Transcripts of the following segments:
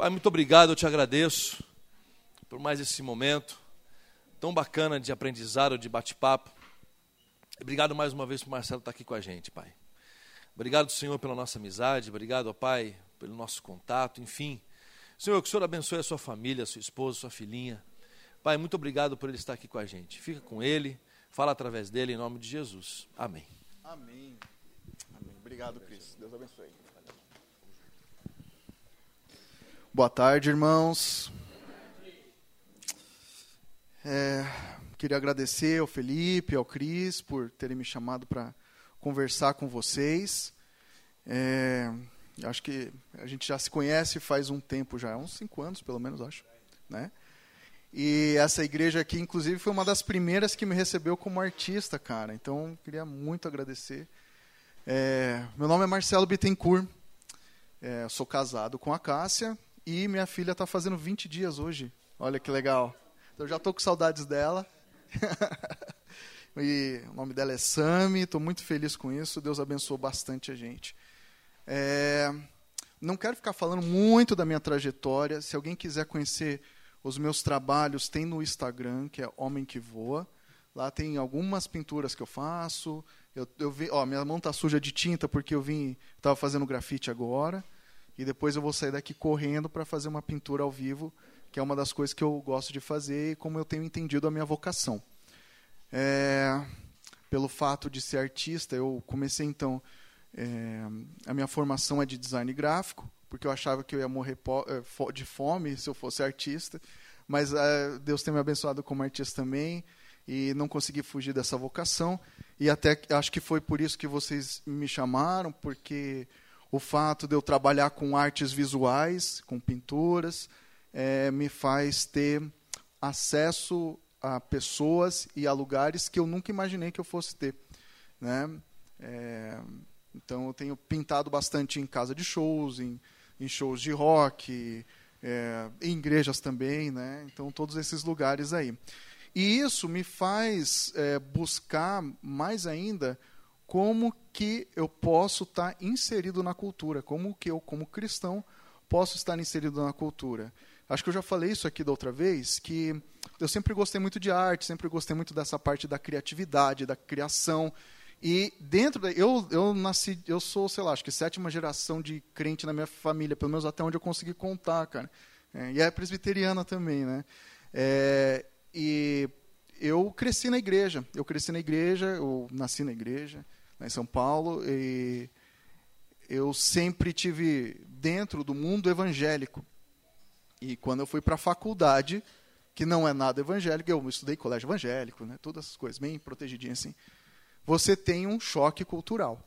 Pai, muito obrigado, eu te agradeço por mais esse momento tão bacana de aprendizado, de bate-papo. Obrigado mais uma vez por Marcelo estar aqui com a gente, Pai. Obrigado, Senhor, pela nossa amizade. Obrigado, Pai, pelo nosso contato. Enfim, Senhor, que o Senhor abençoe a sua família, a sua esposa, a sua filhinha. Pai, muito obrigado por ele estar aqui com a gente. Fica com ele, fala através dele, em nome de Jesus. Amém. Amém. Amém. Obrigado, Cris. Deus abençoe. Boa tarde, irmãos. É, queria agradecer ao Felipe, ao Cris, por terem me chamado para conversar com vocês. É, acho que a gente já se conhece faz um tempo já, uns cinco anos pelo menos, acho. Né? E essa igreja aqui, inclusive, foi uma das primeiras que me recebeu como artista, cara. Então, queria muito agradecer. É, meu nome é Marcelo Bittencourt. É, sou casado com a Cássia, e minha filha está fazendo 20 dias hoje. Olha que legal. Então já estou com saudades dela. e o nome dela é Sami. Estou muito feliz com isso. Deus abençoou bastante a gente. É, não quero ficar falando muito da minha trajetória. Se alguém quiser conhecer os meus trabalhos, tem no Instagram, que é Homem que Voa. Lá tem algumas pinturas que eu faço. Eu, eu vi, ó, minha mão está suja de tinta porque eu vim, estava fazendo grafite agora e depois eu vou sair daqui correndo para fazer uma pintura ao vivo, que é uma das coisas que eu gosto de fazer e como eu tenho entendido a minha vocação. É, pelo fato de ser artista, eu comecei então. É, a minha formação é de design gráfico, porque eu achava que eu ia morrer é, de fome se eu fosse artista, mas é, Deus tem me abençoado como artista também e não consegui fugir dessa vocação. E até acho que foi por isso que vocês me chamaram, porque o fato de eu trabalhar com artes visuais, com pinturas, é, me faz ter acesso a pessoas e a lugares que eu nunca imaginei que eu fosse ter. Né? É, então, eu tenho pintado bastante em casa de shows, em, em shows de rock, é, em igrejas também, né? então, todos esses lugares aí. E isso me faz é, buscar mais ainda como que eu posso estar inserido na cultura, como que eu, como cristão, posso estar inserido na cultura. Acho que eu já falei isso aqui da outra vez, que eu sempre gostei muito de arte, sempre gostei muito dessa parte da criatividade, da criação. E dentro da, eu eu nasci, eu sou, sei lá, acho que sétima geração de crente na minha família, pelo menos até onde eu consegui contar, cara. É, e é presbiteriana também, né? É, e eu cresci na igreja, eu cresci na igreja, eu nasci na igreja em São Paulo, e eu sempre tive dentro do mundo evangélico. E quando eu fui para a faculdade, que não é nada evangélico, eu estudei colégio evangélico, né, todas essas coisas, bem protegidinho assim. Você tem um choque cultural.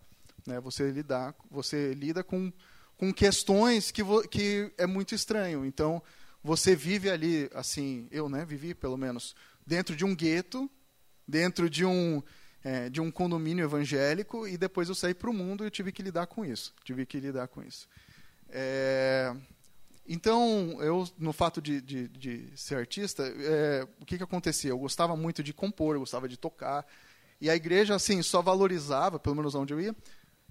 Né, você, lida, você lida com, com questões que, que é muito estranho. Então, você vive ali, assim, eu né, vivi pelo menos, dentro de um gueto, dentro de um é, de um condomínio evangélico e depois eu saí para o mundo e tive que lidar com isso. Tive que lidar com isso. É, então, eu, no fato de, de, de ser artista, é, o que, que acontecia? Eu gostava muito de compor, eu gostava de tocar. E a igreja, assim, só valorizava, pelo menos onde eu ia,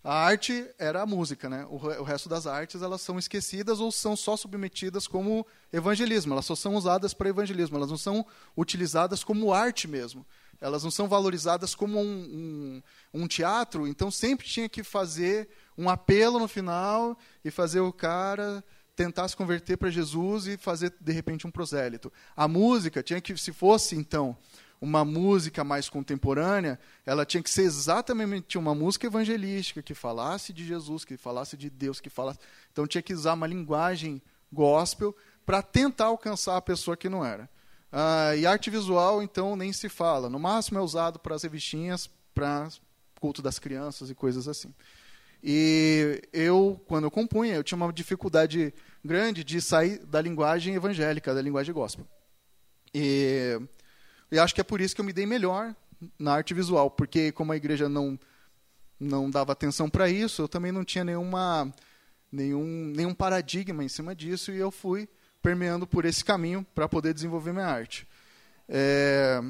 a arte era a música, né? O, o, resto das artes elas são esquecidas ou são só submetidas como evangelismo. Elas só são usadas para evangelismo. Elas não são utilizadas como arte mesmo elas não são valorizadas como um, um, um, teatro, então sempre tinha que fazer um apelo no final e fazer o cara tentar se converter para Jesus e fazer de repente um prosélito. A música tinha que, se fosse então uma música mais contemporânea, ela tinha que ser exatamente uma música evangelística que falasse de Jesus, que falasse de Deus, que falasse. Então tinha que usar uma linguagem gospel para tentar alcançar a pessoa que não era. Ah, e arte visual, então, nem se fala. No máximo é usado para as revistinhas, para culto das crianças e coisas assim. E eu, quando eu compunha, eu tinha uma dificuldade grande de sair da linguagem evangélica, da linguagem gospel. E, e acho que é por isso que eu me dei melhor na arte visual, porque como a igreja não não dava atenção para isso, eu também não tinha nenhuma nenhum nenhum paradigma em cima disso e eu fui permeando por esse caminho para poder desenvolver minha arte. É...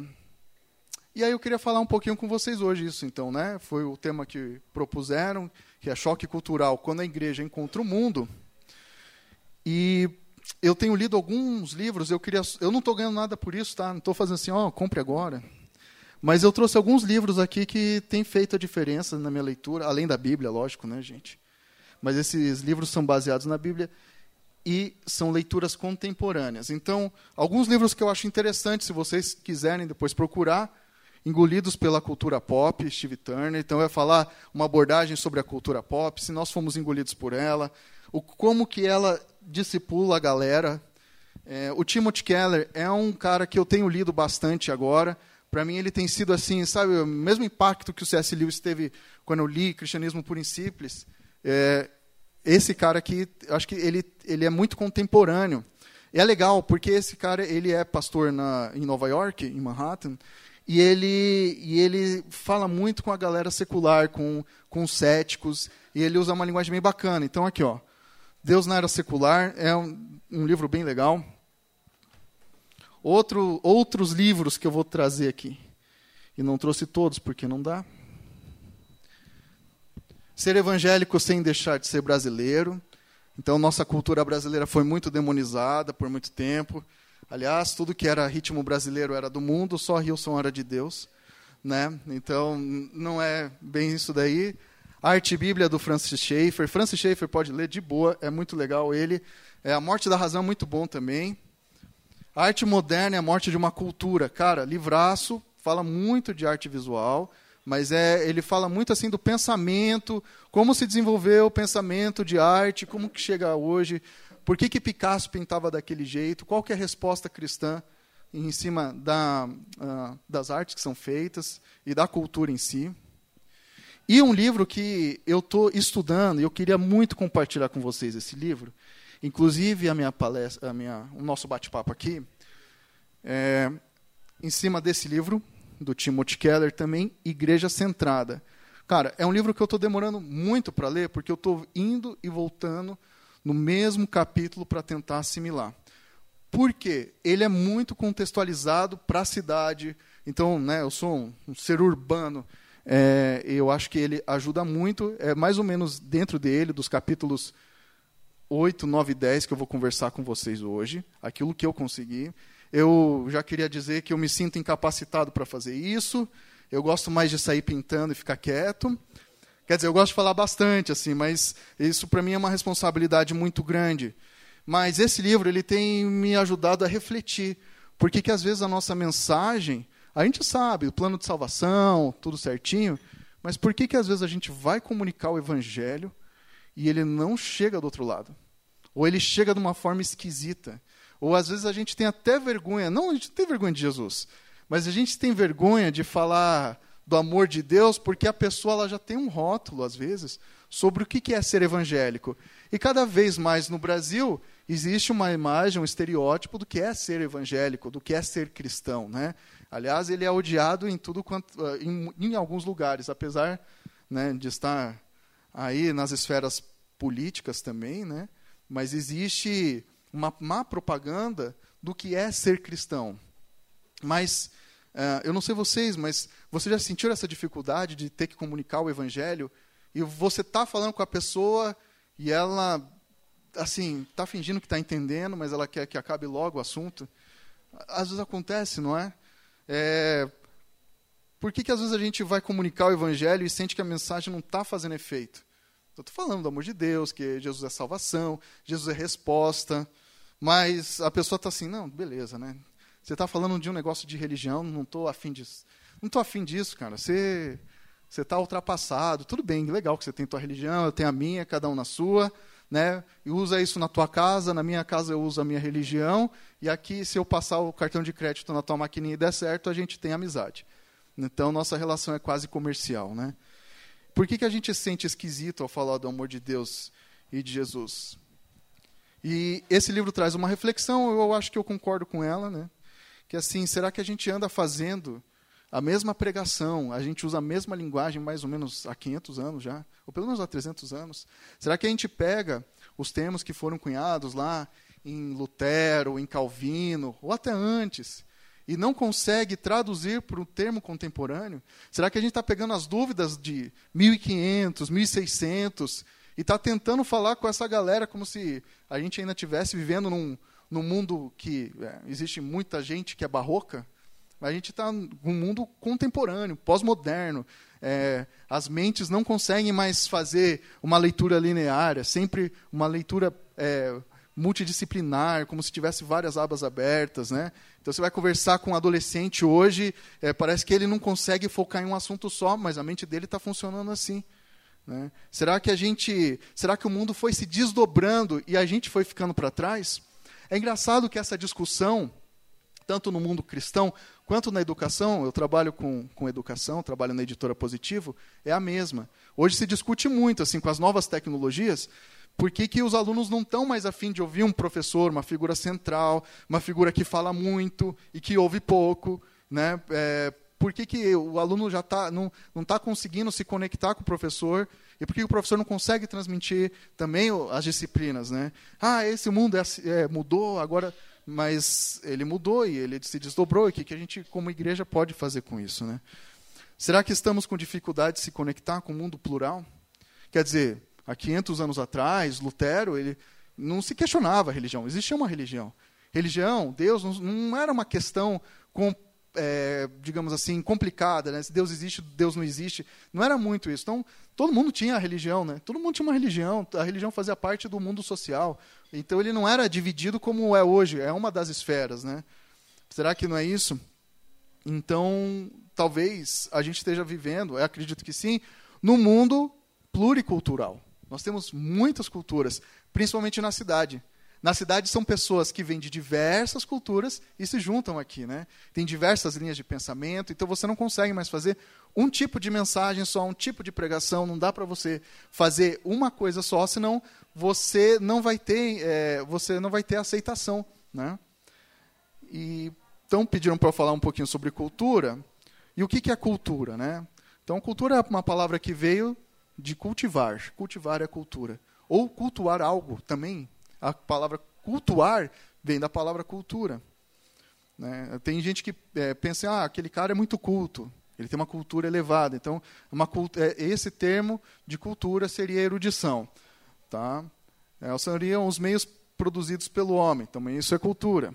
E aí eu queria falar um pouquinho com vocês hoje isso, então, né? Foi o tema que propuseram, que é choque cultural quando a igreja encontra o mundo. E eu tenho lido alguns livros, eu queria, eu não estou ganhando nada por isso, tá? Não estou fazendo assim, ó, oh, compre agora. Mas eu trouxe alguns livros aqui que têm feito a diferença na minha leitura, além da Bíblia, lógico, né, gente? Mas esses livros são baseados na Bíblia e são leituras contemporâneas. Então, alguns livros que eu acho interessantes, se vocês quiserem depois procurar, engolidos pela cultura pop, Steve Turner. Então, vai falar uma abordagem sobre a cultura pop, se nós fomos engolidos por ela, o como que ela discipula a galera. É, o Timothy Keller é um cara que eu tenho lido bastante agora. Para mim, ele tem sido assim, sabe, o mesmo impacto que o C.S. Lewis teve quando eu li Cristianismo e Simples. É, esse cara aqui, acho que ele, ele é muito contemporâneo. E é legal, porque esse cara ele é pastor na, em Nova York, em Manhattan, e ele, e ele fala muito com a galera secular, com, com os céticos, e ele usa uma linguagem bem bacana. Então, aqui, ó, Deus na Era Secular é um, um livro bem legal. Outro, outros livros que eu vou trazer aqui. E não trouxe todos, porque não dá. Ser evangélico sem deixar de ser brasileiro. Então, nossa cultura brasileira foi muito demonizada por muito tempo. Aliás, tudo que era ritmo brasileiro era do mundo, só Rilson era de Deus. Né? Então, não é bem isso daí. Arte Bíblia do Francis Schaeffer. Francis Schaeffer pode ler de boa, é muito legal ele. É, a Morte da Razão é muito bom também. A arte moderna é a morte de uma cultura. Cara, livraço, fala muito de arte visual mas é, ele fala muito assim do pensamento, como se desenvolveu o pensamento de arte, como que chega hoje, por que, que Picasso pintava daquele jeito, qual que é a resposta cristã em cima da, uh, das artes que são feitas e da cultura em si. E um livro que eu estou estudando, e eu queria muito compartilhar com vocês esse livro, inclusive a minha palestra, a minha, o nosso bate-papo aqui, é, em cima desse livro, do Timothy Keller também, Igreja Centrada. Cara, é um livro que eu estou demorando muito para ler, porque eu estou indo e voltando no mesmo capítulo para tentar assimilar. Por quê? Ele é muito contextualizado para a cidade. Então, né, eu sou um, um ser urbano. É, eu acho que ele ajuda muito. É mais ou menos dentro dele, dos capítulos 8, 9 e 10 que eu vou conversar com vocês hoje. Aquilo que eu consegui. Eu já queria dizer que eu me sinto incapacitado para fazer isso. Eu gosto mais de sair pintando e ficar quieto. Quer dizer, eu gosto de falar bastante, assim, mas isso para mim é uma responsabilidade muito grande. Mas esse livro ele tem me ajudado a refletir. Porque que às vezes a nossa mensagem, a gente sabe, o plano de salvação, tudo certinho, mas por que que às vezes a gente vai comunicar o evangelho e ele não chega do outro lado? Ou ele chega de uma forma esquisita? Ou às vezes a gente tem até vergonha, não a gente tem vergonha de Jesus, mas a gente tem vergonha de falar do amor de Deus porque a pessoa ela já tem um rótulo, às vezes, sobre o que é ser evangélico. E cada vez mais no Brasil existe uma imagem, um estereótipo do que é ser evangélico, do que é ser cristão. Né? Aliás, ele é odiado em, tudo quanto, ah, em, em alguns lugares, apesar né, de estar aí nas esferas políticas também, né? mas existe uma má propaganda do que é ser cristão. Mas, uh, eu não sei vocês, mas você já sentiu essa dificuldade de ter que comunicar o evangelho e você está falando com a pessoa e ela, assim, está fingindo que está entendendo, mas ela quer que acabe logo o assunto? Às vezes acontece, não é? é por que, que às vezes a gente vai comunicar o evangelho e sente que a mensagem não está fazendo efeito? Estou falando do amor de Deus, que Jesus é salvação, Jesus é resposta. Mas a pessoa está assim, não, beleza, né? Você está falando de um negócio de religião, não estou afim disso. Não estou afim disso, cara. Você está ultrapassado. Tudo bem, legal que você tem tua religião, eu tenho a minha, cada um na sua, né? E usa isso na tua casa, na minha casa eu uso a minha religião, e aqui se eu passar o cartão de crédito na tua maquininha e der certo, a gente tem amizade. Então nossa relação é quase comercial, né? Por que, que a gente sente esquisito ao falar do amor de Deus e de Jesus? E esse livro traz uma reflexão, eu acho que eu concordo com ela, né? Que assim, será que a gente anda fazendo a mesma pregação, a gente usa a mesma linguagem mais ou menos há 500 anos já, ou pelo menos há 300 anos? Será que a gente pega os termos que foram cunhados lá em Lutero, em Calvino, ou até antes, e não consegue traduzir para um termo contemporâneo? Será que a gente está pegando as dúvidas de 1500, 1600 e está tentando falar com essa galera como se a gente ainda estivesse vivendo num, no mundo que é, existe muita gente que é barroca, a gente está num mundo contemporâneo, pós-moderno. É, as mentes não conseguem mais fazer uma leitura linear, é sempre uma leitura é, multidisciplinar, como se tivesse várias abas abertas, né? Então você vai conversar com um adolescente hoje, é, parece que ele não consegue focar em um assunto só, mas a mente dele está funcionando assim. Né? Será que a gente, será que o mundo foi se desdobrando e a gente foi ficando para trás? É engraçado que essa discussão, tanto no mundo cristão quanto na educação, eu trabalho com, com educação, trabalho na editora Positivo, é a mesma. Hoje se discute muito assim com as novas tecnologias por que, que os alunos não estão mais afim de ouvir um professor, uma figura central, uma figura que fala muito e que ouve pouco? Né? É, por que, que o aluno já tá, não está conseguindo se conectar com o professor? E por que o professor não consegue transmitir também as disciplinas? Né? Ah, esse mundo é, é, mudou, agora. Mas ele mudou e ele se desdobrou. E o que, que a gente, como igreja, pode fazer com isso? Né? Será que estamos com dificuldade de se conectar com o mundo plural? Quer dizer, há 500 anos atrás, Lutero, ele não se questionava a religião, existia uma religião. Religião, Deus, não, era uma questão, com, é, digamos assim, complicada, né? se Deus existe, Deus não existe. Não era muito isso. Então, todo mundo tinha a religião, né? todo mundo tinha uma religião, a religião fazia parte do mundo social. Então, ele não era dividido como é hoje, é uma das esferas. Né? Será que não é isso? Então, talvez a gente esteja vivendo, eu acredito que sim, no mundo pluricultural. Nós temos muitas culturas, principalmente na cidade. Na cidade são pessoas que vêm de diversas culturas e se juntam aqui, né? Tem diversas linhas de pensamento, então você não consegue mais fazer um tipo de mensagem só, um tipo de pregação. Não dá para você fazer uma coisa só, senão você não vai ter, é, você não vai ter aceitação, né? E então pediram para eu falar um pouquinho sobre cultura e o que, que é cultura, né? Então cultura é uma palavra que veio de cultivar. Cultivar é cultura. Ou cultuar algo também. A palavra cultuar vem da palavra cultura. Né? Tem gente que é, pensa, ah, aquele cara é muito culto, ele tem uma cultura elevada. Então, uma cult é, esse termo de cultura seria erudição. Tá? É, seriam os meios produzidos pelo homem, também isso é cultura.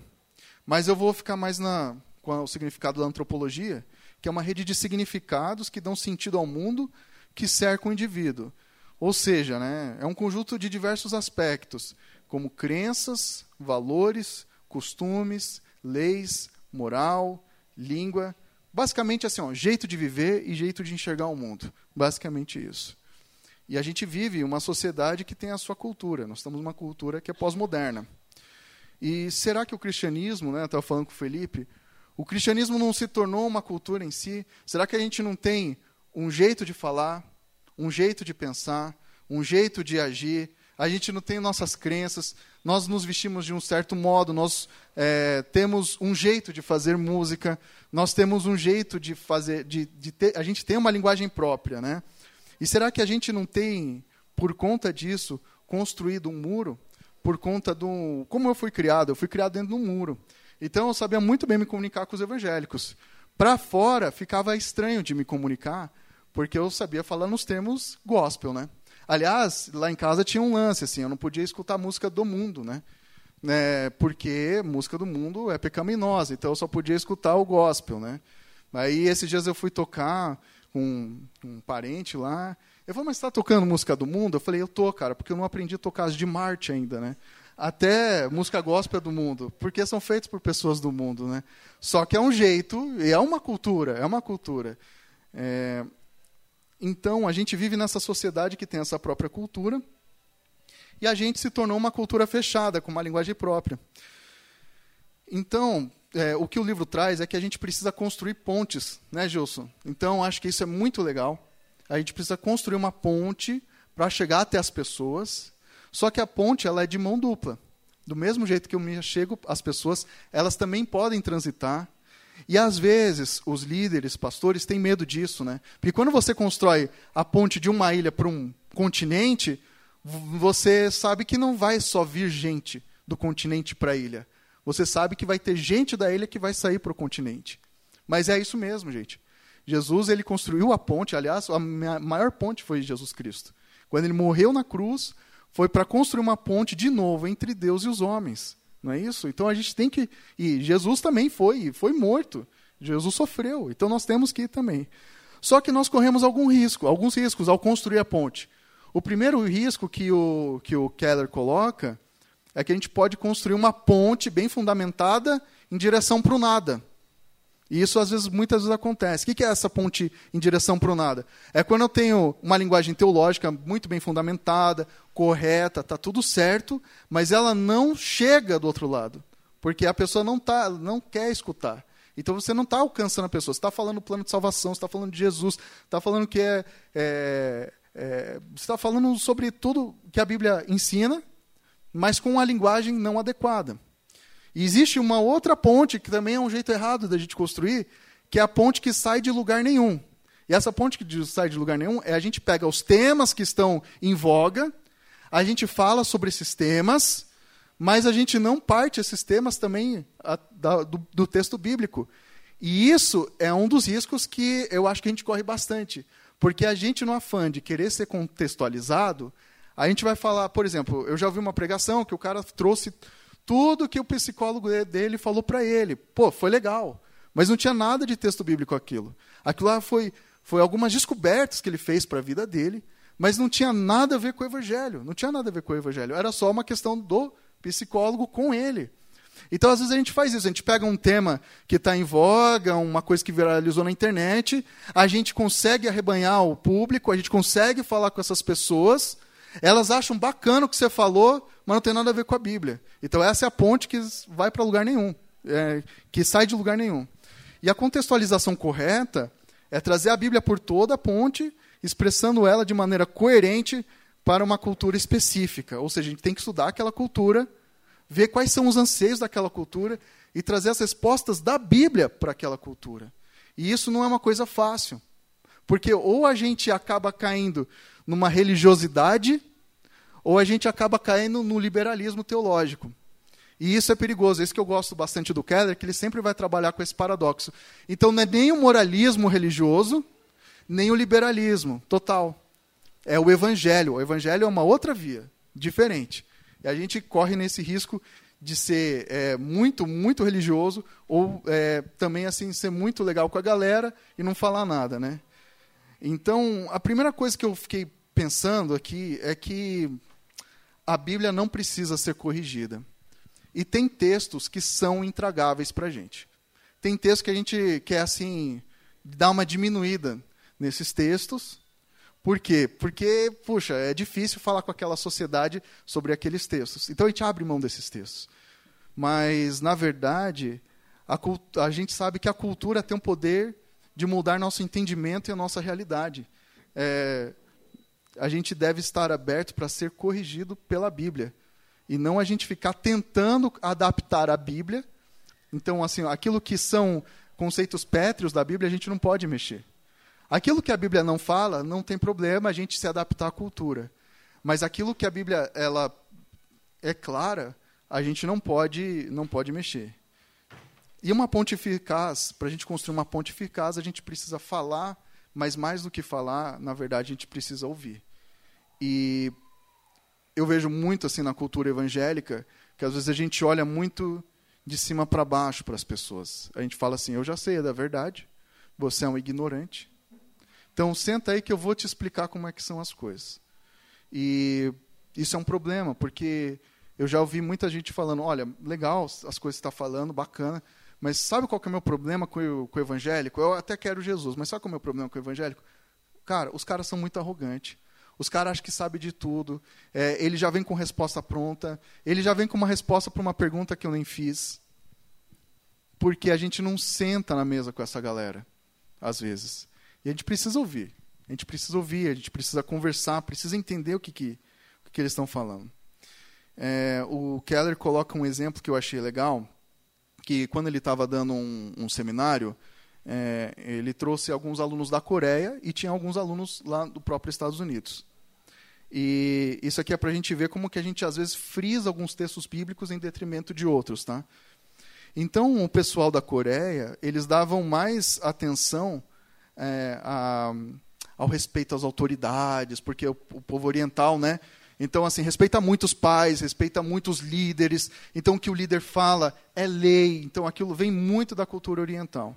Mas eu vou ficar mais na, com o significado da antropologia, que é uma rede de significados que dão sentido ao mundo que cerca o indivíduo. Ou seja, né, é um conjunto de diversos aspectos, como crenças, valores, costumes, leis, moral, língua. Basicamente, assim, ó, jeito de viver e jeito de enxergar o mundo. Basicamente isso. E a gente vive uma sociedade que tem a sua cultura. Nós estamos numa cultura que é pós-moderna. E será que o cristianismo, né, estava falando com o Felipe, o cristianismo não se tornou uma cultura em si? Será que a gente não tem um jeito de falar, um jeito de pensar, um jeito de agir. A gente não tem nossas crenças, nós nos vestimos de um certo modo, nós é, temos um jeito de fazer música, nós temos um jeito de fazer, de, de ter, a gente tem uma linguagem própria, né? E será que a gente não tem, por conta disso, construído um muro? Por conta do. Como eu fui criado? Eu fui criado dentro de um muro. Então eu sabia muito bem me comunicar com os evangélicos. Para fora ficava estranho de me comunicar, porque eu sabia falar nos termos gospel, né? Aliás, lá em casa tinha um lance, assim, eu não podia escutar música do mundo, né? É, porque música do mundo é pecaminosa, então eu só podia escutar o gospel, né? Aí esses dias eu fui tocar com um parente lá, ele falou, mas está tocando música do mundo? Eu falei, eu tô, cara, porque eu não aprendi a tocar as de Marte ainda, né? Até música gospel do mundo, porque são feitos por pessoas do mundo, né? Só que é um jeito, e é uma cultura, é uma cultura. É, então, a gente vive nessa sociedade que tem essa própria cultura, e a gente se tornou uma cultura fechada, com uma linguagem própria. Então, é, o que o livro traz é que a gente precisa construir pontes, né, Gilson? Então, acho que isso é muito legal. A gente precisa construir uma ponte para chegar até as pessoas, só que a ponte ela é de mão dupla. Do mesmo jeito que eu me chego às pessoas, elas também podem transitar e às vezes os líderes, pastores, têm medo disso, né? Porque quando você constrói a ponte de uma ilha para um continente, você sabe que não vai só vir gente do continente para a ilha. Você sabe que vai ter gente da ilha que vai sair para o continente. Mas é isso mesmo, gente. Jesus ele construiu a ponte, aliás, a maior ponte foi Jesus Cristo. Quando ele morreu na cruz, foi para construir uma ponte de novo entre Deus e os homens. Não é isso? Então a gente tem que. E Jesus também foi, foi morto. Jesus sofreu. Então nós temos que ir também. Só que nós corremos algum risco, alguns riscos ao construir a ponte. O primeiro risco que o, que o Keller coloca é que a gente pode construir uma ponte bem fundamentada em direção para o nada. E isso às vezes, muitas vezes acontece. O que é essa ponte em direção para o nada? É quando eu tenho uma linguagem teológica muito bem fundamentada, correta, está tudo certo, mas ela não chega do outro lado, porque a pessoa não tá, não quer escutar. Então você não está alcançando a pessoa. Você está falando do plano de salvação, está falando de Jesus, está falando que é, é, é está falando sobre tudo que a Bíblia ensina, mas com uma linguagem não adequada. E existe uma outra ponte, que também é um jeito errado da gente construir, que é a ponte que sai de lugar nenhum. E essa ponte que sai de lugar nenhum é a gente pega os temas que estão em voga, a gente fala sobre esses temas, mas a gente não parte esses temas também a, da, do, do texto bíblico. E isso é um dos riscos que eu acho que a gente corre bastante. Porque a gente, no afã de querer ser contextualizado, a gente vai falar, por exemplo, eu já ouvi uma pregação que o cara trouxe tudo que o psicólogo dele falou para ele. Pô, foi legal. Mas não tinha nada de texto bíblico aquilo. Aquilo lá foi, foi algumas descobertas que ele fez para a vida dele, mas não tinha nada a ver com o evangelho. Não tinha nada a ver com o evangelho. Era só uma questão do psicólogo com ele. Então, às vezes, a gente faz isso. A gente pega um tema que está em voga, uma coisa que viralizou na internet, a gente consegue arrebanhar o público, a gente consegue falar com essas pessoas, elas acham bacana o que você falou, mas não tem nada a ver com a Bíblia. Então essa é a ponte que vai para lugar nenhum, é, que sai de lugar nenhum. E a contextualização correta é trazer a Bíblia por toda a ponte, expressando ela de maneira coerente para uma cultura específica. Ou seja, a gente tem que estudar aquela cultura, ver quais são os anseios daquela cultura e trazer as respostas da Bíblia para aquela cultura. E isso não é uma coisa fácil. Porque ou a gente acaba caindo numa religiosidade ou a gente acaba caindo no liberalismo teológico. E isso é perigoso. É isso que eu gosto bastante do Keller, que ele sempre vai trabalhar com esse paradoxo. Então não é nem o moralismo religioso, nem o liberalismo total. É o evangelho. O evangelho é uma outra via, diferente. E a gente corre nesse risco de ser é, muito, muito religioso, ou é, também assim ser muito legal com a galera e não falar nada, né? Então, a primeira coisa que eu fiquei pensando aqui é que a Bíblia não precisa ser corrigida. E tem textos que são intragáveis para a gente. Tem textos que a gente quer, assim, dar uma diminuída nesses textos. Por quê? Porque, puxa, é difícil falar com aquela sociedade sobre aqueles textos. Então a gente abre mão desses textos. Mas, na verdade, a, a gente sabe que a cultura tem o poder de mudar nosso entendimento e a nossa realidade. É, a gente deve estar aberto para ser corrigido pela Bíblia. E não a gente ficar tentando adaptar a Bíblia. Então, assim, aquilo que são conceitos pétreos da Bíblia, a gente não pode mexer. Aquilo que a Bíblia não fala, não tem problema a gente se adaptar à cultura. Mas aquilo que a Bíblia ela é clara, a gente não pode, não pode mexer. E uma ponte eficaz, para a gente construir uma ponte eficaz, a gente precisa falar, mas mais do que falar, na verdade, a gente precisa ouvir. E eu vejo muito assim na cultura evangélica que às vezes a gente olha muito de cima para baixo para as pessoas. A gente fala assim: eu já sei, é da verdade. Você é um ignorante. Então senta aí que eu vou te explicar como é que são as coisas. E isso é um problema, porque eu já ouvi muita gente falando: olha, legal as coisas que está falando, bacana, mas sabe qual que é o meu problema com o, com o evangélico? Eu até quero Jesus, mas sabe qual é o meu problema com o evangélico? Cara, os caras são muito arrogantes. Os caras acham que sabem de tudo. É, ele já vem com resposta pronta. Ele já vem com uma resposta para uma pergunta que eu nem fiz. Porque a gente não senta na mesa com essa galera, às vezes. E a gente precisa ouvir. A gente precisa ouvir, a gente precisa conversar, precisa entender o que, que, o que eles estão falando. É, o Keller coloca um exemplo que eu achei legal, que quando ele estava dando um, um seminário, é, ele trouxe alguns alunos da Coreia e tinha alguns alunos lá do próprio Estados Unidos. E isso aqui é para a gente ver como que a gente às vezes frisa alguns textos bíblicos em detrimento de outros, tá? Então o pessoal da Coreia eles davam mais atenção é, a, ao respeito às autoridades, porque o, o, povo oriental, né, Então, assim, respeita muito os pais, respeita muito os líderes. Então, o que o líder fala é lei. Então, aquilo vem muito da cultura oriental.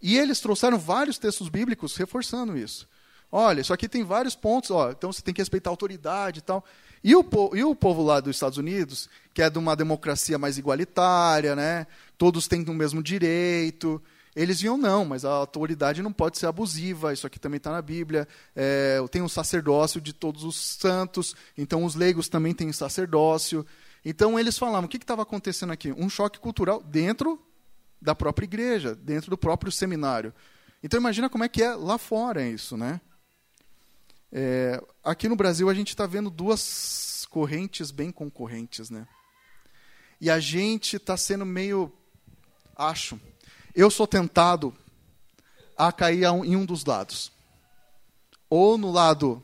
E eles trouxeram vários textos bíblicos reforçando isso. Olha, isso aqui tem vários pontos, ó, então você tem que respeitar a autoridade e tal. E o, e o povo lá dos Estados Unidos, que é de uma democracia mais igualitária, né? todos têm o mesmo direito, eles viam, não, mas a autoridade não pode ser abusiva, isso aqui também está na Bíblia. É, tem um sacerdócio de todos os santos, então os leigos também têm sacerdócio. Então eles falavam, o que estava acontecendo aqui? Um choque cultural dentro da própria igreja, dentro do próprio seminário. Então imagina como é que é lá fora isso, né? É, aqui no Brasil a gente está vendo duas correntes bem concorrentes, né? E a gente está sendo meio, acho, eu sou tentado a cair em um dos lados, ou no lado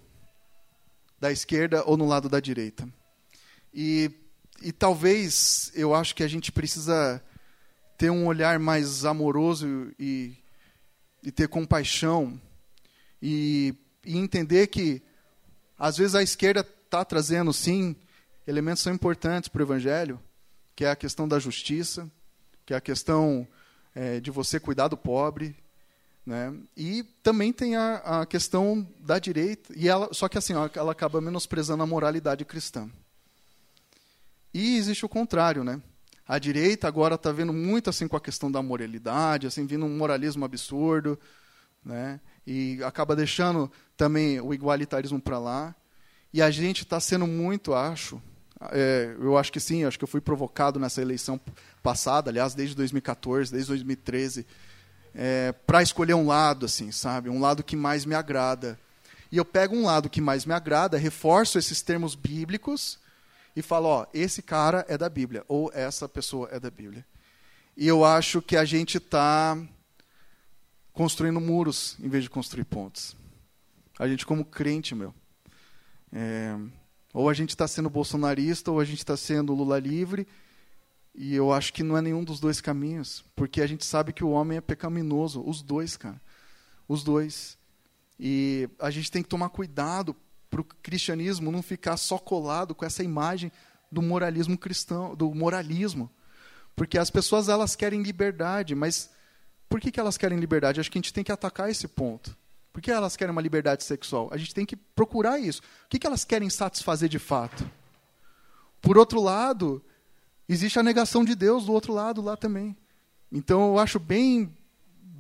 da esquerda ou no lado da direita. E, e talvez eu acho que a gente precisa ter um olhar mais amoroso e, e ter compaixão e e entender que, às vezes, a esquerda está trazendo, sim, elementos são importantes para o Evangelho, que é a questão da justiça, que é a questão é, de você cuidar do pobre, né? E também tem a, a, questão da direita, e ela, só que assim, ela acaba menosprezando a moralidade cristã. E existe o contrário, né? A direita agora está vendo muito assim com a questão da moralidade, assim vindo um moralismo absurdo, né? E acaba deixando também o igualitarismo para lá. E a gente está sendo muito, acho, é, eu acho que sim, acho que eu fui provocado nessa eleição passada, aliás, desde 2014, desde 2013, é, para escolher um lado, assim, sabe? Um lado que mais me agrada. E eu pego um lado que mais me agrada, reforço esses termos bíblicos e falo, ó, esse cara é da Bíblia, ou essa pessoa é da Bíblia. E eu acho que a gente está construindo muros em vez de construir pontes. A gente, como crente, meu, é, ou a gente está sendo bolsonarista, ou a gente está sendo Lula livre, e eu acho que não é nenhum dos dois caminhos, porque a gente sabe que o homem é pecaminoso, os dois, cara, os dois. E a gente tem que tomar cuidado para o cristianismo não ficar só colado com essa imagem do moralismo cristão, do moralismo, porque as pessoas elas querem liberdade, mas por que, que elas querem liberdade? Acho que a gente tem que atacar esse ponto. Por que elas querem uma liberdade sexual? A gente tem que procurar isso. O que, que elas querem satisfazer de fato? Por outro lado, existe a negação de Deus do outro lado lá também. Então eu acho bem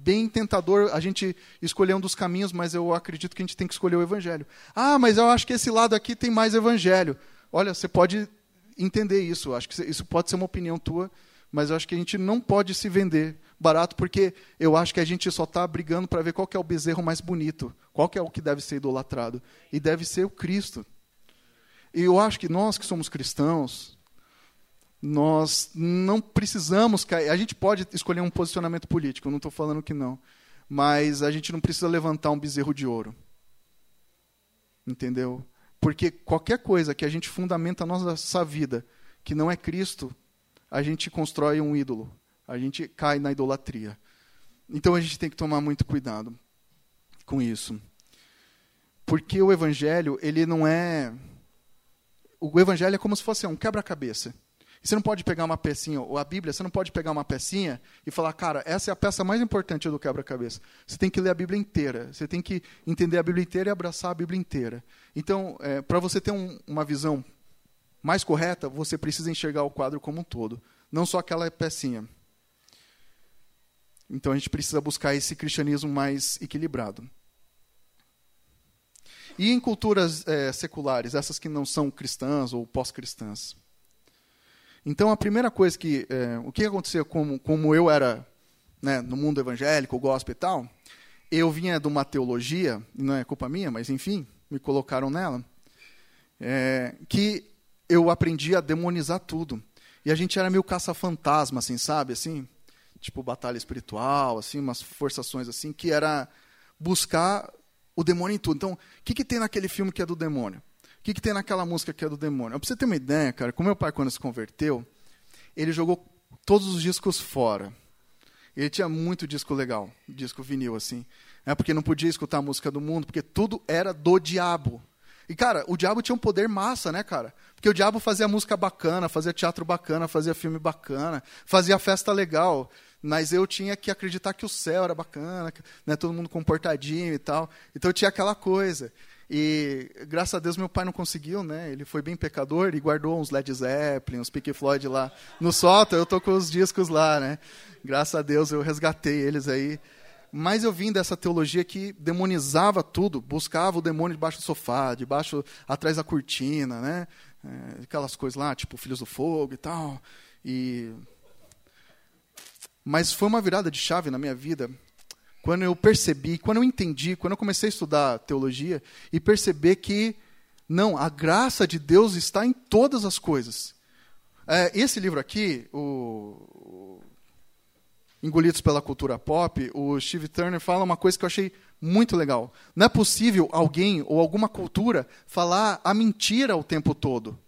bem tentador a gente escolher um dos caminhos, mas eu acredito que a gente tem que escolher o evangelho. Ah, mas eu acho que esse lado aqui tem mais evangelho. Olha, você pode entender isso. Acho que isso pode ser uma opinião tua, mas eu acho que a gente não pode se vender barato porque eu acho que a gente só está brigando para ver qual é o bezerro mais bonito, qual é o que deve ser idolatrado. E deve ser o Cristo. E eu acho que nós que somos cristãos, nós não precisamos cair. A gente pode escolher um posicionamento político, não estou falando que não. Mas a gente não precisa levantar um bezerro de ouro. Entendeu? Porque qualquer coisa que a gente fundamenta a nossa vida, que não é Cristo, a gente constrói um ídolo a gente cai na idolatria. Então a gente tem que tomar muito cuidado com isso. Porque o evangelho, ele não é o evangelho é como se fosse um quebra-cabeça. Você não pode pegar uma pecinha, ou a Bíblia, você não pode pegar uma pecinha e falar, cara, essa é a peça mais importante do quebra-cabeça. Você tem que ler a Bíblia inteira. Você tem que entender a Bíblia inteira e abraçar a Bíblia inteira. Então, é, para você ter um, uma visão mais correta, você precisa enxergar o quadro como um todo, não só aquela pecinha. Então a gente precisa buscar esse cristianismo mais equilibrado. E em culturas é, seculares, essas que não são cristãs ou pós-cristãs. Então a primeira coisa que. É, o que acontecia como, como eu era né, no mundo evangélico, gospel e tal, eu vinha de uma teologia, não é culpa minha, mas enfim, me colocaram nela, é, que eu aprendi a demonizar tudo. E a gente era meio caça-fantasma, assim, sabe? Assim, tipo batalha espiritual, assim, umas forçações assim, que era buscar o demônio em tudo. Então, o que, que tem naquele filme que é do demônio? O que, que tem naquela música que é do demônio? Pra você ter uma ideia, cara, com meu pai, quando se converteu, ele jogou todos os discos fora. Ele tinha muito disco legal, disco vinil, assim. É porque não podia escutar a música do mundo, porque tudo era do diabo. E, cara, o diabo tinha um poder massa, né, cara? Porque o diabo fazia música bacana, fazia teatro bacana, fazia filme bacana, fazia festa legal. Mas eu tinha que acreditar que o céu era bacana, né, todo mundo comportadinho e tal. Então tinha aquela coisa. E graças a Deus meu pai não conseguiu, né? Ele foi bem pecador e guardou uns Led Zeppelin, uns Pink Floyd lá no sótão. Eu tô com os discos lá, né? Graças a Deus eu resgatei eles aí. Mas eu vim dessa teologia que demonizava tudo, buscava o demônio debaixo do sofá, debaixo, atrás da cortina, né? É, aquelas coisas lá, tipo Filhos do Fogo e tal. E mas foi uma virada de chave na minha vida quando eu percebi, quando eu entendi, quando eu comecei a estudar teologia e perceber que, não, a graça de Deus está em todas as coisas. É, esse livro aqui, o, Engolidos pela Cultura Pop, o Steve Turner fala uma coisa que eu achei muito legal. Não é possível alguém ou alguma cultura falar a mentira o tempo todo.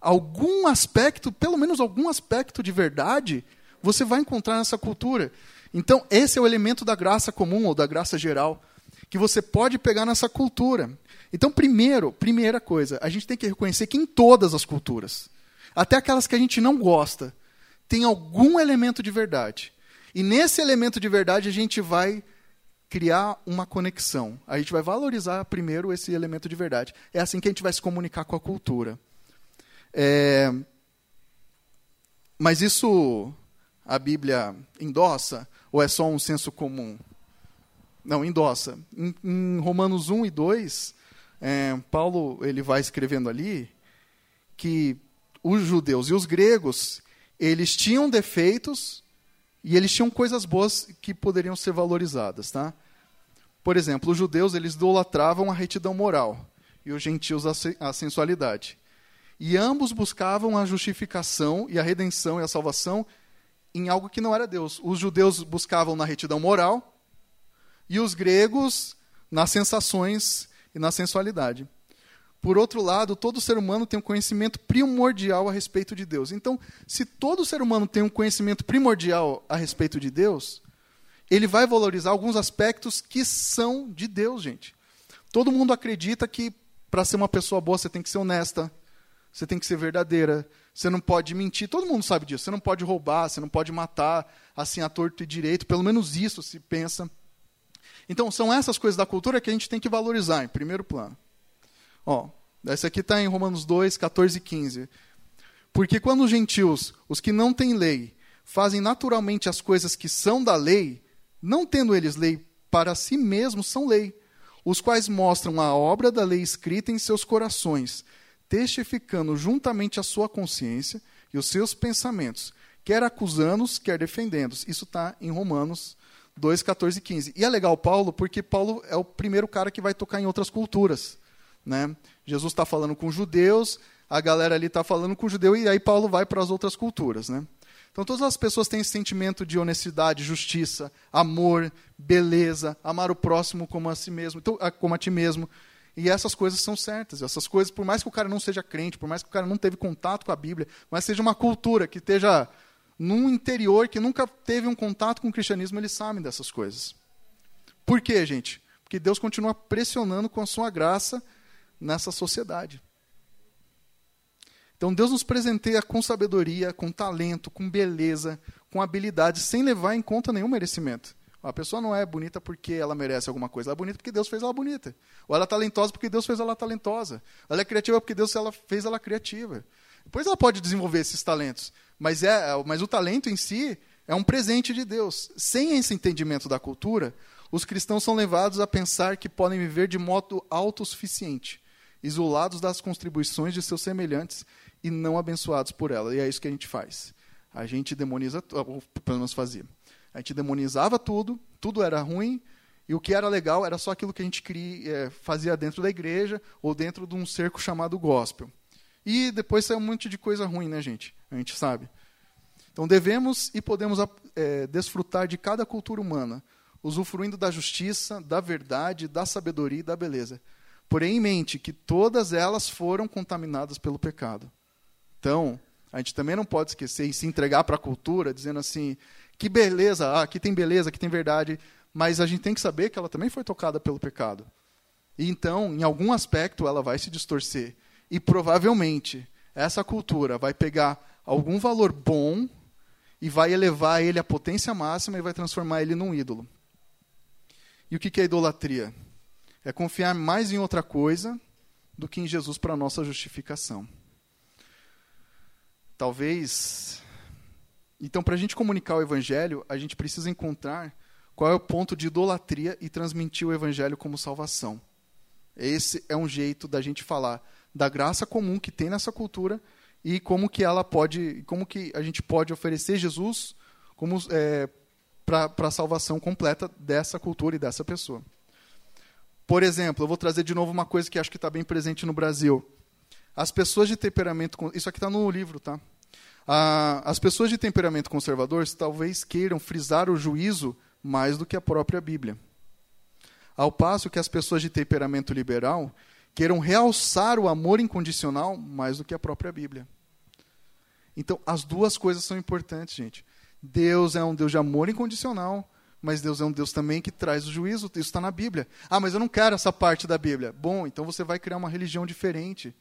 Algum aspecto, pelo menos algum aspecto de verdade, você vai encontrar nessa cultura. Então, esse é o elemento da graça comum ou da graça geral que você pode pegar nessa cultura. Então, primeiro, primeira coisa, a gente tem que reconhecer que em todas as culturas, até aquelas que a gente não gosta, tem algum elemento de verdade. E nesse elemento de verdade a gente vai criar uma conexão. A gente vai valorizar primeiro esse elemento de verdade. É assim que a gente vai se comunicar com a cultura. É... Mas isso a Bíblia endossa? Ou é só um senso comum? Não, endossa. Em, em Romanos 1 e 2, é, Paulo ele vai escrevendo ali que os judeus e os gregos eles tinham defeitos e eles tinham coisas boas que poderiam ser valorizadas, tá? Por exemplo, os judeus eles idolatravam a retidão moral e os gentios a sensualidade. E ambos buscavam a justificação e a redenção e a salvação em algo que não era Deus. Os judeus buscavam na retidão moral e os gregos nas sensações e na sensualidade. Por outro lado, todo ser humano tem um conhecimento primordial a respeito de Deus. Então, se todo ser humano tem um conhecimento primordial a respeito de Deus, ele vai valorizar alguns aspectos que são de Deus, gente. Todo mundo acredita que para ser uma pessoa boa você tem que ser honesta, você tem que ser verdadeira, você não pode mentir, todo mundo sabe disso. Você não pode roubar, você não pode matar assim a torto e direito, pelo menos isso se pensa. Então, são essas coisas da cultura que a gente tem que valorizar em primeiro plano. Ó, essa aqui está em Romanos 2, 14 e 15. Porque quando os gentios, os que não têm lei, fazem naturalmente as coisas que são da lei, não tendo eles lei para si mesmos, são lei, os quais mostram a obra da lei escrita em seus corações, testificando juntamente a sua consciência e os seus pensamentos, quer acusando-os, quer defendendo-os. Isso está em Romanos 2, 14 e 15. E é legal Paulo, porque Paulo é o primeiro cara que vai tocar em outras culturas. Né? Jesus está falando com judeus, a galera ali está falando com judeu, e aí Paulo vai para as outras culturas. Né? Então todas as pessoas têm esse sentimento de honestidade, justiça, amor, beleza, amar o próximo como a si mesmo, então, como a ti mesmo. E essas coisas são certas. Essas coisas, por mais que o cara não seja crente, por mais que o cara não teve contato com a Bíblia, mas seja uma cultura que esteja num interior que nunca teve um contato com o cristianismo, eles sabem dessas coisas. Por quê, gente? Porque Deus continua pressionando com a sua graça nessa sociedade. Então Deus nos presenteia com sabedoria, com talento, com beleza, com habilidade, sem levar em conta nenhum merecimento. A pessoa não é bonita porque ela merece alguma coisa, ela é bonita porque Deus fez ela bonita. Ou ela é talentosa porque Deus fez ela talentosa. Ela é criativa porque Deus fez ela criativa. Depois ela pode desenvolver esses talentos, mas, é, mas o talento em si é um presente de Deus. Sem esse entendimento da cultura, os cristãos são levados a pensar que podem viver de modo autossuficiente, isolados das contribuições de seus semelhantes e não abençoados por ela. E é isso que a gente faz. A gente demoniza, ou pelo menos fazia. A gente demonizava tudo, tudo era ruim, e o que era legal era só aquilo que a gente queria, é, fazia dentro da igreja ou dentro de um cerco chamado gospel. E depois saiu um monte de coisa ruim, né, gente? A gente sabe. Então devemos e podemos é, desfrutar de cada cultura humana, usufruindo da justiça, da verdade, da sabedoria e da beleza. Porém, em mente que todas elas foram contaminadas pelo pecado. Então, a gente também não pode esquecer e se entregar para a cultura, dizendo assim: que beleza, ah, aqui tem beleza, aqui tem verdade, mas a gente tem que saber que ela também foi tocada pelo pecado. E então, em algum aspecto, ela vai se distorcer. E provavelmente essa cultura vai pegar algum valor bom e vai elevar ele à potência máxima e vai transformar ele num ídolo. E o que é idolatria? É confiar mais em outra coisa do que em Jesus para a nossa justificação. Talvez. Então, para a gente comunicar o Evangelho, a gente precisa encontrar qual é o ponto de idolatria e transmitir o Evangelho como salvação. Esse é um jeito da gente falar da graça comum que tem nessa cultura e como que ela pode, como que a gente pode oferecer Jesus como é, para a salvação completa dessa cultura e dessa pessoa. Por exemplo, eu vou trazer de novo uma coisa que acho que está bem presente no Brasil. As pessoas de temperamento. Isso aqui está no livro, tá? As pessoas de temperamento conservador talvez queiram frisar o juízo mais do que a própria Bíblia. Ao passo que as pessoas de temperamento liberal queiram realçar o amor incondicional mais do que a própria Bíblia. Então, as duas coisas são importantes, gente. Deus é um Deus de amor incondicional, mas Deus é um Deus também que traz o juízo. Isso está na Bíblia. Ah, mas eu não quero essa parte da Bíblia. Bom, então você vai criar uma religião diferente.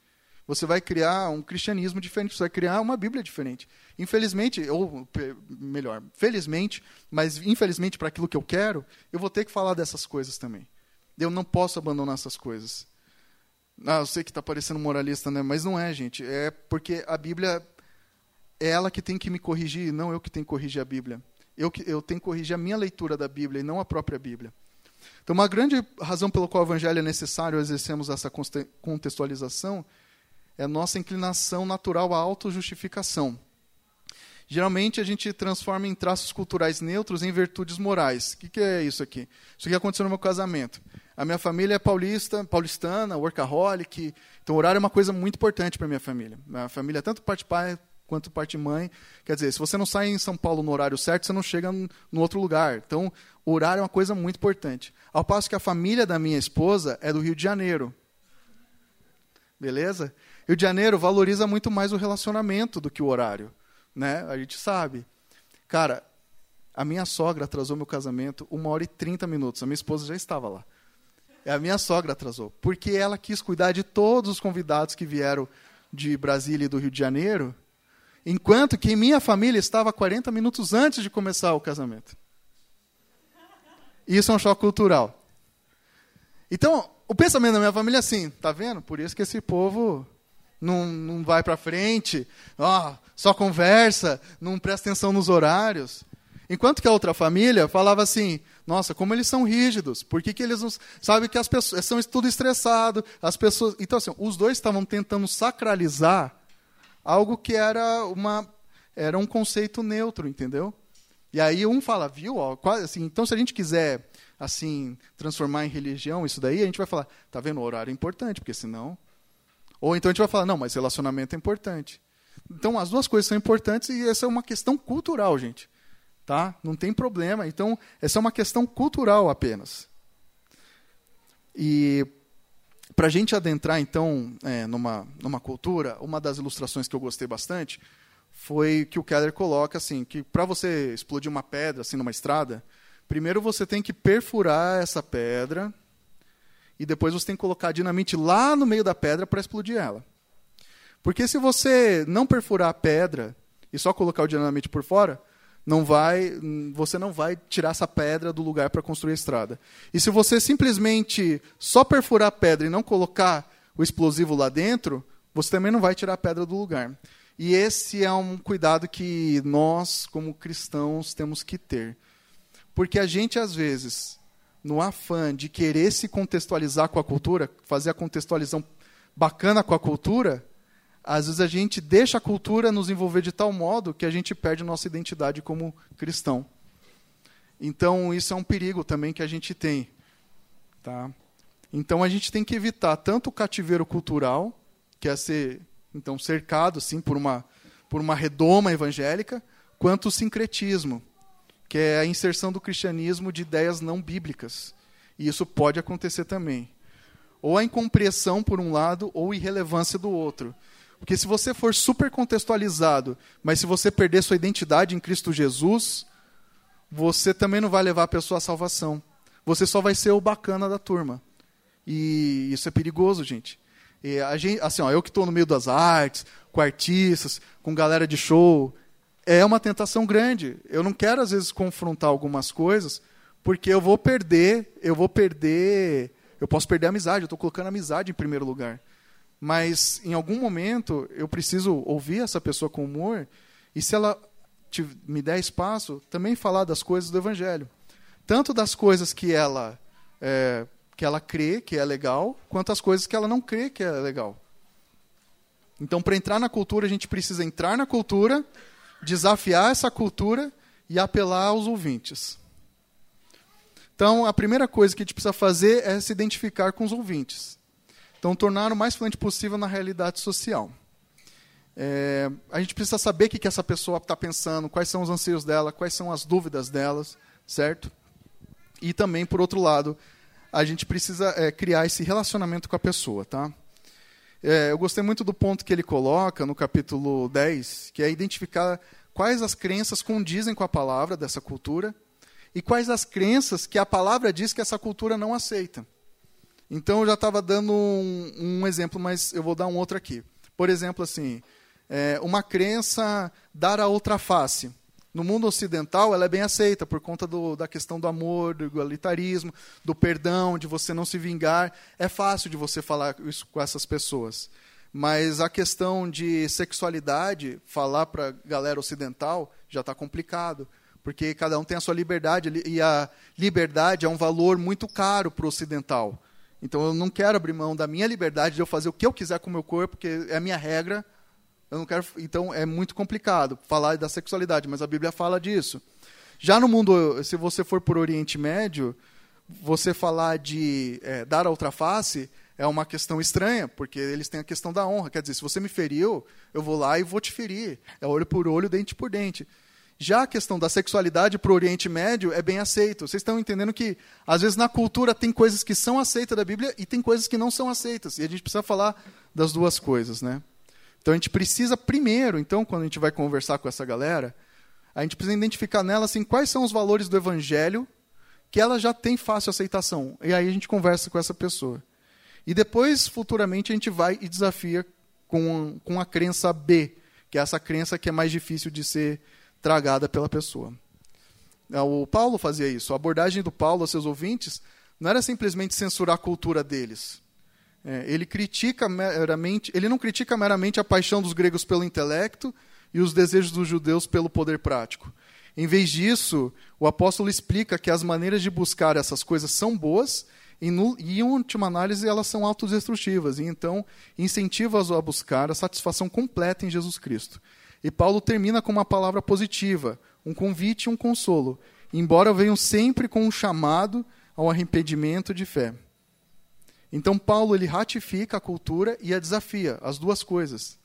Você vai criar um cristianismo diferente. Você vai criar uma Bíblia diferente. Infelizmente, ou melhor, felizmente, mas infelizmente para aquilo que eu quero, eu vou ter que falar dessas coisas também. Eu não posso abandonar essas coisas. Ah, eu sei que está parecendo moralista, né? Mas não é, gente. É porque a Bíblia é ela que tem que me corrigir, não eu que tenho que corrigir a Bíblia. Eu, eu tenho que corrigir a minha leitura da Bíblia e não a própria Bíblia. Então, uma grande razão pela qual o Evangelho é necessário exercermos essa contextualização é a nossa inclinação natural à autojustificação. Geralmente, a gente transforma em traços culturais neutros em virtudes morais. O que, que é isso aqui? Isso aqui aconteceu no meu casamento. A minha família é paulista, paulistana, workaholic. Então, o horário é uma coisa muito importante para minha família. Minha família, tanto parte pai quanto parte mãe. Quer dizer, se você não sai em São Paulo no horário certo, você não chega no outro lugar. Então, o horário é uma coisa muito importante. Ao passo que a família da minha esposa é do Rio de Janeiro. Beleza? Rio de Janeiro valoriza muito mais o relacionamento do que o horário. Né? A gente sabe. Cara, a minha sogra atrasou meu casamento uma hora e trinta minutos. A minha esposa já estava lá. A minha sogra atrasou. Porque ela quis cuidar de todos os convidados que vieram de Brasília e do Rio de Janeiro Enquanto que minha família estava 40 minutos antes de começar o casamento. Isso é um choque cultural. Então, o pensamento da minha família é assim, tá vendo? Por isso que esse povo não, não vai para frente, ó, só conversa, não presta atenção nos horários. Enquanto que a outra família falava assim, nossa, como eles são rígidos, por que, que eles não... Sabe que as pessoas são tudo estressado, as pessoas... Então, assim, os dois estavam tentando sacralizar algo que era uma era um conceito neutro, entendeu? E aí um fala, viu, ó, quase assim, então se a gente quiser assim transformar em religião isso daí, a gente vai falar, tá vendo, o horário é importante, porque senão ou então a gente vai falar, não, mas relacionamento é importante. Então as duas coisas são importantes e essa é uma questão cultural, gente. Tá? Não tem problema. Então, essa é uma questão cultural apenas. E para a gente adentrar, então, é, numa, numa cultura, uma das ilustrações que eu gostei bastante foi que o Keller coloca assim, que para você explodir uma pedra assim numa estrada, primeiro você tem que perfurar essa pedra e depois você tem que colocar dinamite lá no meio da pedra para explodir ela. Porque se você não perfurar a pedra e só colocar o dinamite por fora, não vai, você não vai tirar essa pedra do lugar para construir a estrada. E se você simplesmente só perfurar a pedra e não colocar o explosivo lá dentro, você também não vai tirar a pedra do lugar. E esse é um cuidado que nós, como cristãos, temos que ter. Porque a gente, às vezes, no afã de querer se contextualizar com a cultura, fazer a contextualização bacana com a cultura, às vezes a gente deixa a cultura nos envolver de tal modo que a gente perde nossa identidade como cristão. Então, isso é um perigo também que a gente tem. Tá? Então, a gente tem que evitar tanto o cativeiro cultural, que é ser então cercado assim, por, uma, por uma redoma evangélica, quanto o sincretismo, que é a inserção do cristianismo de ideias não bíblicas. E isso pode acontecer também. Ou a incompreensão, por um lado, ou irrelevância do outro. Porque se você for super contextualizado, mas se você perder sua identidade em Cristo Jesus, você também não vai levar a pessoa à salvação. Você só vai ser o bacana da turma. E isso é perigoso, gente. E a gente assim, ó, eu que estou no meio das artes, com artistas, com galera de show, é uma tentação grande. Eu não quero, às vezes, confrontar algumas coisas, porque eu vou perder, eu vou perder, eu posso perder a amizade, eu estou colocando a amizade em primeiro lugar. Mas, em algum momento, eu preciso ouvir essa pessoa com humor, e se ela te, me der espaço, também falar das coisas do Evangelho. Tanto das coisas que ela, é, que ela crê que é legal, quanto as coisas que ela não crê que é legal. Então, para entrar na cultura, a gente precisa entrar na cultura, desafiar essa cultura e apelar aos ouvintes. Então, a primeira coisa que a gente precisa fazer é se identificar com os ouvintes. Então, tornar o mais fluente possível na realidade social. É, a gente precisa saber o que, que essa pessoa está pensando, quais são os anseios dela, quais são as dúvidas delas, certo? E também, por outro lado, a gente precisa é, criar esse relacionamento com a pessoa, tá? É, eu gostei muito do ponto que ele coloca no capítulo 10, que é identificar quais as crenças condizem com a palavra dessa cultura e quais as crenças que a palavra diz que essa cultura não aceita. Então eu já estava dando um, um, exemplo, mas eu vou dar um outro aqui. Por exemplo, assim, é, uma crença dar a outra face. No mundo ocidental, ela é bem aceita por conta do, da questão do amor, do igualitarismo, do perdão, de você não se vingar. É fácil de você falar isso com essas pessoas. Mas a questão de sexualidade, falar para a galera ocidental, já está complicado porque cada um tem a sua liberdade e a liberdade é um valor muito caro para o ocidental. Então eu não quero abrir mão da minha liberdade de eu fazer o que eu quiser com o meu corpo, porque é a minha regra. Eu não quero, então é muito complicado falar da sexualidade, mas a Bíblia fala disso. Já no mundo, se você for por Oriente Médio, você falar de é, dar a outra face é uma questão estranha, porque eles têm a questão da honra. Quer dizer, se você me feriu, eu vou lá e vou te ferir. É olho por olho, dente por dente. Já a questão da sexualidade para o Oriente Médio é bem aceito. Vocês estão entendendo que, às vezes, na cultura tem coisas que são aceitas da Bíblia e tem coisas que não são aceitas. E a gente precisa falar das duas coisas, né? Então a gente precisa primeiro, então, quando a gente vai conversar com essa galera, a gente precisa identificar nela assim, quais são os valores do Evangelho que ela já tem fácil aceitação. E aí a gente conversa com essa pessoa. E depois, futuramente, a gente vai e desafia com, com a crença B, que é essa crença que é mais difícil de ser tragada pela pessoa. É, o Paulo fazia isso. A abordagem do Paulo aos seus ouvintes não era simplesmente censurar a cultura deles. É, ele critica meramente, ele não critica meramente a paixão dos gregos pelo intelecto e os desejos dos judeus pelo poder prático. Em vez disso, o apóstolo explica que as maneiras de buscar essas coisas são boas e, no, e em última análise, elas são autodestrutivas. E então, incentiva-os a buscar a satisfação completa em Jesus Cristo. E Paulo termina com uma palavra positiva, um convite e um consolo, embora venham sempre com um chamado ao arrependimento de fé. Então Paulo ele ratifica a cultura e a desafia, as duas coisas.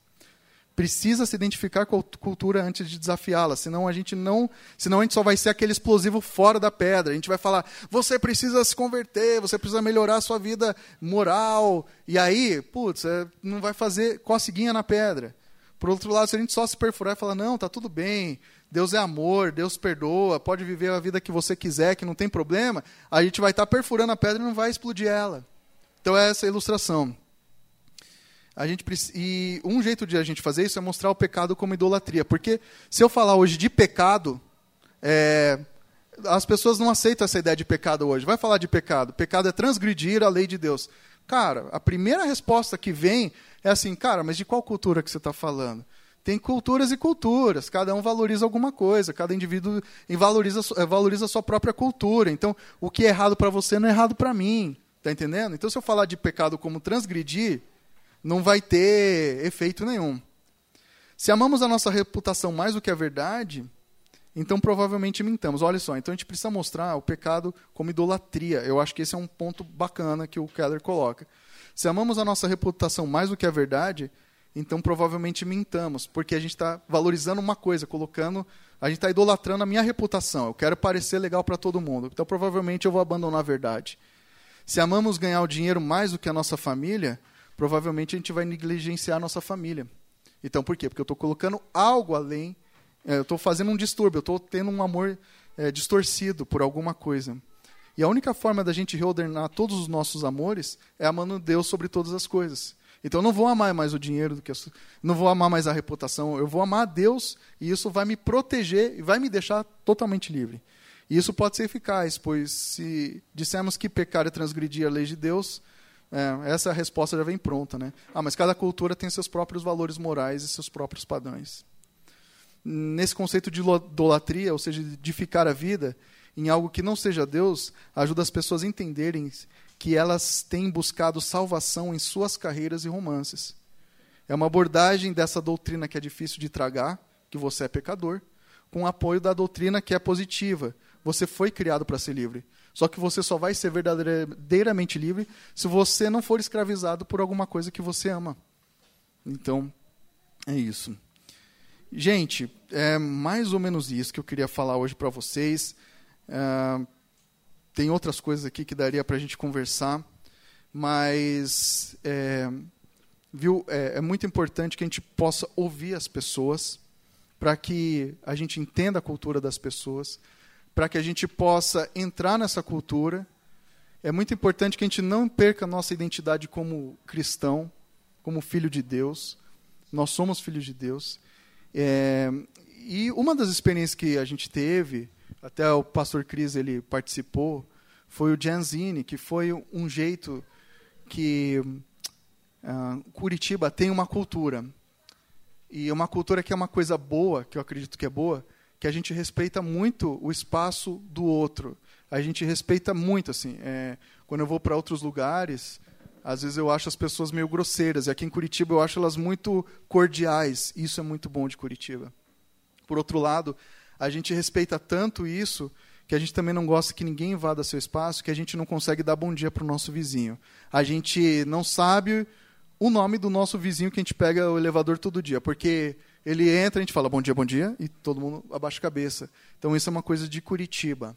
Precisa se identificar com a cultura antes de desafiá-la, senão a gente não, senão a gente só vai ser aquele explosivo fora da pedra. A gente vai falar: "Você precisa se converter, você precisa melhorar a sua vida moral". E aí, putz, é, não vai fazer coceguinha na pedra. Por outro lado, se a gente só se perfurar e falar, não, tá tudo bem, Deus é amor, Deus perdoa, pode viver a vida que você quiser, que não tem problema, a gente vai estar tá perfurando a pedra e não vai explodir ela. Então é essa a ilustração. A gente e um jeito de a gente fazer isso é mostrar o pecado como idolatria, porque se eu falar hoje de pecado, é, as pessoas não aceitam essa ideia de pecado hoje. Vai falar de pecado? Pecado é transgredir a lei de Deus. Cara, a primeira resposta que vem é assim, cara, mas de qual cultura que você está falando? Tem culturas e culturas, cada um valoriza alguma coisa, cada indivíduo valoriza, eh, valoriza a sua própria cultura. Então, o que é errado para você não é errado para mim. Está entendendo? Então, se eu falar de pecado como transgredir, não vai ter efeito nenhum. Se amamos a nossa reputação mais do que a verdade, então provavelmente mintamos. Olha só, então a gente precisa mostrar o pecado como idolatria. Eu acho que esse é um ponto bacana que o Keller coloca. Se amamos a nossa reputação mais do que a verdade, então provavelmente mintamos, porque a gente está valorizando uma coisa, colocando, a gente está idolatrando a minha reputação. Eu quero parecer legal para todo mundo, então provavelmente eu vou abandonar a verdade. Se amamos ganhar o dinheiro mais do que a nossa família, provavelmente a gente vai negligenciar a nossa família. Então por quê? Porque eu estou colocando algo além, eu estou fazendo um distúrbio, eu estou tendo um amor é, distorcido por alguma coisa. E a única forma da gente reordenar todos os nossos amores é amando Deus sobre todas as coisas. Então eu não vou amar mais o dinheiro do que não vou amar mais a reputação, eu vou amar a Deus e isso vai me proteger e vai me deixar totalmente livre. E isso pode ser eficaz, pois se dissermos que pecar é transgredir a lei de Deus, é, essa resposta já vem pronta, né? Ah, mas cada cultura tem seus próprios valores morais e seus próprios padrões. Nesse conceito de idolatria, ou seja, de ficar a vida em algo que não seja Deus, ajuda as pessoas a entenderem que elas têm buscado salvação em suas carreiras e romances. É uma abordagem dessa doutrina que é difícil de tragar, que você é pecador, com o apoio da doutrina que é positiva. Você foi criado para ser livre. Só que você só vai ser verdadeiramente livre se você não for escravizado por alguma coisa que você ama. Então, é isso. Gente, é mais ou menos isso que eu queria falar hoje para vocês. É, tem outras coisas aqui que daria para a gente conversar, mas é, viu, é, é muito importante que a gente possa ouvir as pessoas, para que a gente entenda a cultura das pessoas, para que a gente possa entrar nessa cultura. É muito importante que a gente não perca a nossa identidade como cristão, como filho de Deus. Nós somos filhos de Deus. É, e uma das experiências que a gente teve até o pastor Cris ele participou, foi o Janzini, que foi um jeito que uh, Curitiba tem uma cultura. E uma cultura que é uma coisa boa, que eu acredito que é boa, que a gente respeita muito o espaço do outro. A gente respeita muito, assim. É, quando eu vou para outros lugares, às vezes eu acho as pessoas meio grosseiras. E aqui em Curitiba eu acho elas muito cordiais. Isso é muito bom de Curitiba. Por outro lado, a gente respeita tanto isso que a gente também não gosta que ninguém invada seu espaço, que a gente não consegue dar bom dia para o nosso vizinho. A gente não sabe o nome do nosso vizinho que a gente pega o elevador todo dia, porque ele entra, a gente fala bom dia, bom dia, e todo mundo abaixa a cabeça. Então isso é uma coisa de Curitiba.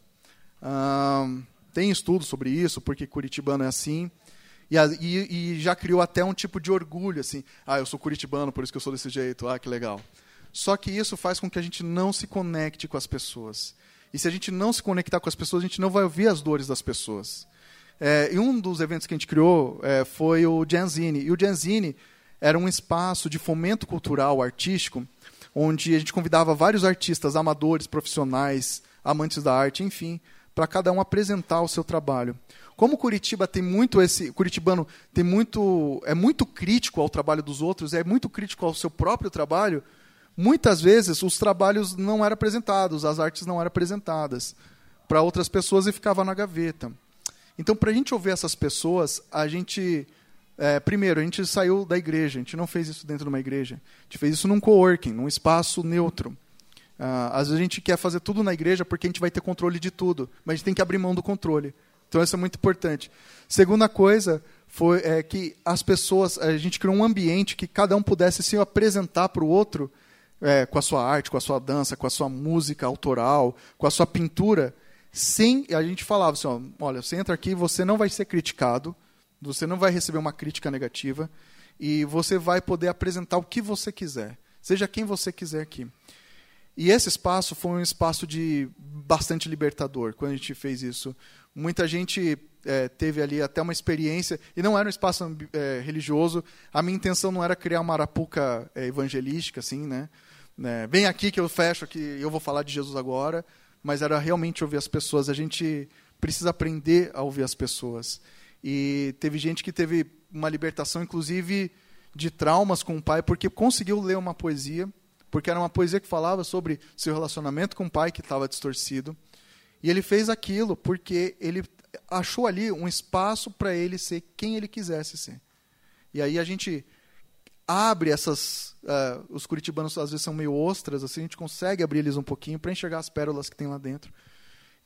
tem estudos sobre isso, porque curitibano é assim. E, e, e, já criou até um tipo de orgulho, assim. Ah, eu sou curitibano, por isso que eu sou desse jeito. Ah, que legal. Só que isso faz com que a gente não se conecte com as pessoas. E se a gente não se conectar com as pessoas, a gente não vai ouvir as dores das pessoas. É, e um dos eventos que a gente criou é, foi o Janzine. E o Janzine era um espaço de fomento cultural, artístico, onde a gente convidava vários artistas, amadores, profissionais, amantes da arte, enfim, para cada um apresentar o seu trabalho. Como Curitiba tem muito esse, Curitibano tem muito, é muito crítico ao trabalho dos outros, é muito crítico ao seu próprio trabalho, muitas vezes os trabalhos não eram apresentados, as artes não eram apresentadas para outras pessoas e ficava na gaveta. Então, para a gente ouvir essas pessoas, a gente é, primeiro, a gente saiu da igreja, a gente não fez isso dentro de uma igreja. A gente fez isso num coworking, num espaço neutro. Ah, às vezes a gente quer fazer tudo na igreja porque a gente vai ter controle de tudo, mas a gente tem que abrir mão do controle. Então isso é muito importante. Segunda coisa foi é, que as pessoas, a gente criou um ambiente que cada um pudesse se apresentar para o outro é, com a sua arte, com a sua dança, com a sua música autoral, com a sua pintura, sem a gente falava assim, ó, olha, você entra aqui, você não vai ser criticado, você não vai receber uma crítica negativa e você vai poder apresentar o que você quiser, seja quem você quiser aqui. E esse espaço foi um espaço de bastante libertador quando a gente fez isso. Muita gente é, teve ali até uma experiência, e não era um espaço é, religioso. A minha intenção não era criar uma arapuca é, evangelística, assim, né? né? Vem aqui que eu fecho, que eu vou falar de Jesus agora, mas era realmente ouvir as pessoas. A gente precisa aprender a ouvir as pessoas. E teve gente que teve uma libertação, inclusive, de traumas com o pai, porque conseguiu ler uma poesia, porque era uma poesia que falava sobre seu relacionamento com o pai que estava distorcido. E ele fez aquilo porque ele achou ali um espaço para ele ser quem ele quisesse ser. E aí a gente abre essas. Uh, os curitibanos às vezes são meio ostras, assim, a gente consegue abrir eles um pouquinho para enxergar as pérolas que tem lá dentro.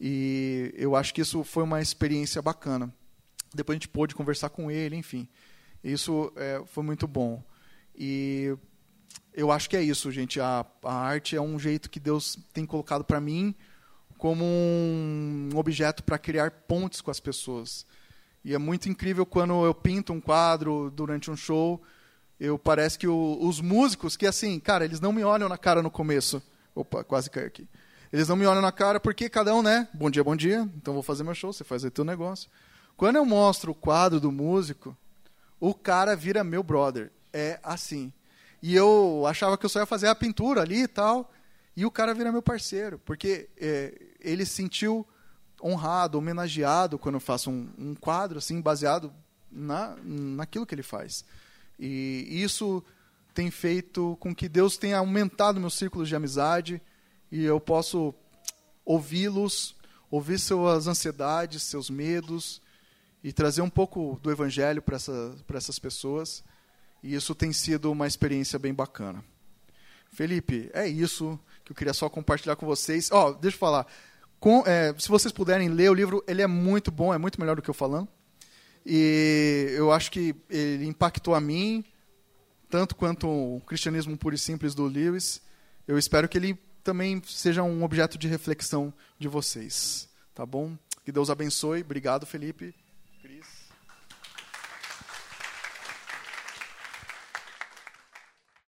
E eu acho que isso foi uma experiência bacana. Depois a gente pôde conversar com ele, enfim. Isso é, foi muito bom. E eu acho que é isso, gente. A, a arte é um jeito que Deus tem colocado para mim como um objeto para criar pontes com as pessoas. E é muito incrível quando eu pinto um quadro durante um show eu parece que o, os músicos, que assim, cara, eles não me olham na cara no começo. Opa, quase caiu aqui. Eles não me olham na cara porque cada um, né? Bom dia, bom dia. Então vou fazer meu show, você faz aí teu negócio. Quando eu mostro o quadro do músico, o cara vira meu brother. É assim. E eu achava que eu só ia fazer a pintura ali e tal. E o cara vira meu parceiro, porque é, ele se sentiu honrado, homenageado quando eu faço um, um quadro assim baseado na, naquilo que ele faz. E isso tem feito com que Deus tenha aumentado meus círculos de amizade e eu posso ouvi-los, ouvir suas ansiedades, seus medos e trazer um pouco do evangelho para essa, essas pessoas. E isso tem sido uma experiência bem bacana. Felipe, é isso que eu queria só compartilhar com vocês. Ó, oh, deixa eu falar. Com, é, se vocês puderem ler o livro, ele é muito bom, é muito melhor do que eu falando. E eu acho que ele impactou a mim, tanto quanto o cristianismo puro e simples do Lewis. Eu espero que ele também seja um objeto de reflexão de vocês. Tá bom? Que Deus abençoe. Obrigado, Felipe.